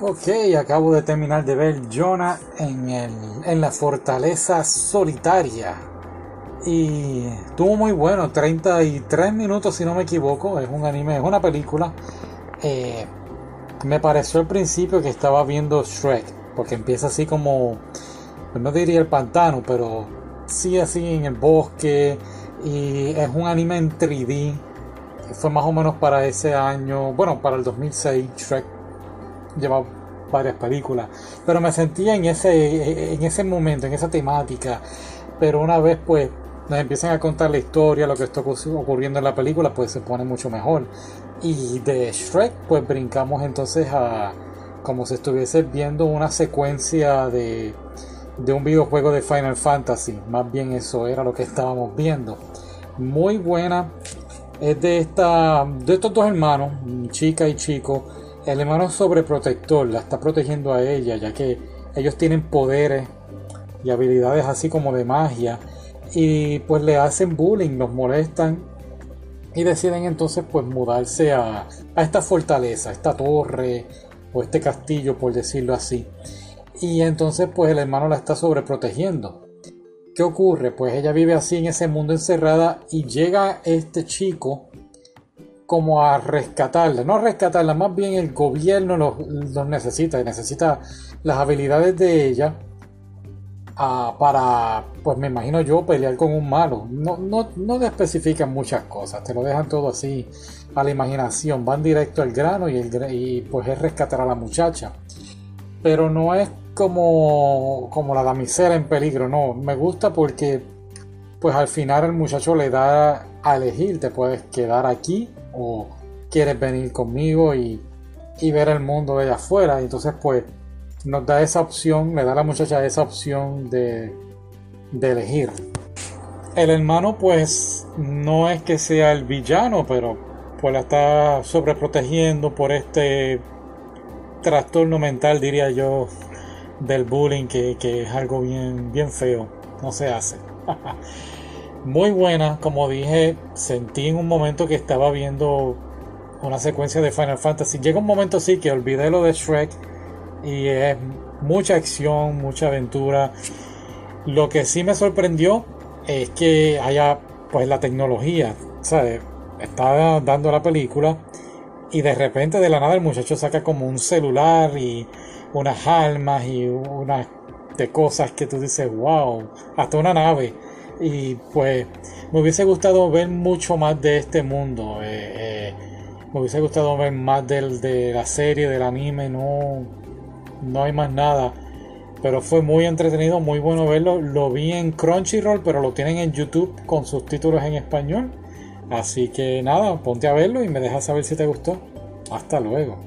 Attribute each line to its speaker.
Speaker 1: Ok, acabo de terminar de ver Jonah en, el, en la fortaleza solitaria. Y estuvo muy bueno, 33 minutos si no me equivoco, es un anime, es una película. Eh, me pareció al principio que estaba viendo Shrek, porque empieza así como, no diría el pantano, pero sí así en el bosque. Y es un anime en 3D. Fue más o menos para ese año, bueno, para el 2006, Shrek lleva varias películas, pero me sentía en ese, en ese momento, en esa temática, pero una vez pues nos empiezan a contar la historia, lo que está ocurriendo en la película, pues se pone mucho mejor. Y de Shrek, pues brincamos entonces a como si estuviese viendo una secuencia de, de un videojuego de Final Fantasy. Más bien eso era lo que estábamos viendo. Muy buena. Es de esta. de estos dos hermanos, chica y chico el hermano sobreprotector la está protegiendo a ella, ya que ellos tienen poderes y habilidades así como de magia, y pues le hacen bullying, los molestan y deciden entonces pues mudarse a, a esta fortaleza, esta torre o este castillo por decirlo así. Y entonces pues el hermano la está sobreprotegiendo. ¿Qué ocurre? Pues ella vive así en ese mundo encerrada y llega este chico como a rescatarla, no rescatarla, más bien el gobierno los, necesita y necesita las habilidades de ella ah, para, pues me imagino yo, pelear con un malo. No, no, no te especifican muchas cosas, te lo dejan todo así a la imaginación, van directo al grano y, el, pues es rescatar a la muchacha. Pero no es como, como la damisela en peligro, no, me gusta porque pues al final el muchacho le da a elegir, te puedes quedar aquí o quieres venir conmigo y, ver el mundo de allá afuera. Y entonces pues nos da esa opción, le da a la muchacha esa opción de, de elegir. El hermano pues no es que sea el villano, pero pues la está sobreprotegiendo por este trastorno mental, diría yo, del bullying, que, que es algo bien, bien feo. No se hace. muy buena. Como dije, sentí en un momento que estaba viendo una secuencia de Final Fantasy. Llega un momento sí que olvidé lo de Shrek y es mucha acción, mucha aventura. Lo que sí me sorprendió es que haya pues la tecnología, ¿sabes? Está dando la película y de repente de la nada el muchacho saca como un celular y unas almas y unas de cosas que tú dices, wow, hasta una nave y pues me hubiese gustado ver mucho más de este mundo. Eh, eh, me hubiese gustado ver más del, de la serie, del anime, no, no hay más nada. Pero fue muy entretenido, muy bueno verlo. Lo vi en Crunchyroll, pero lo tienen en YouTube con sus títulos en español. Así que nada, ponte a verlo y me dejas saber si te gustó. Hasta luego.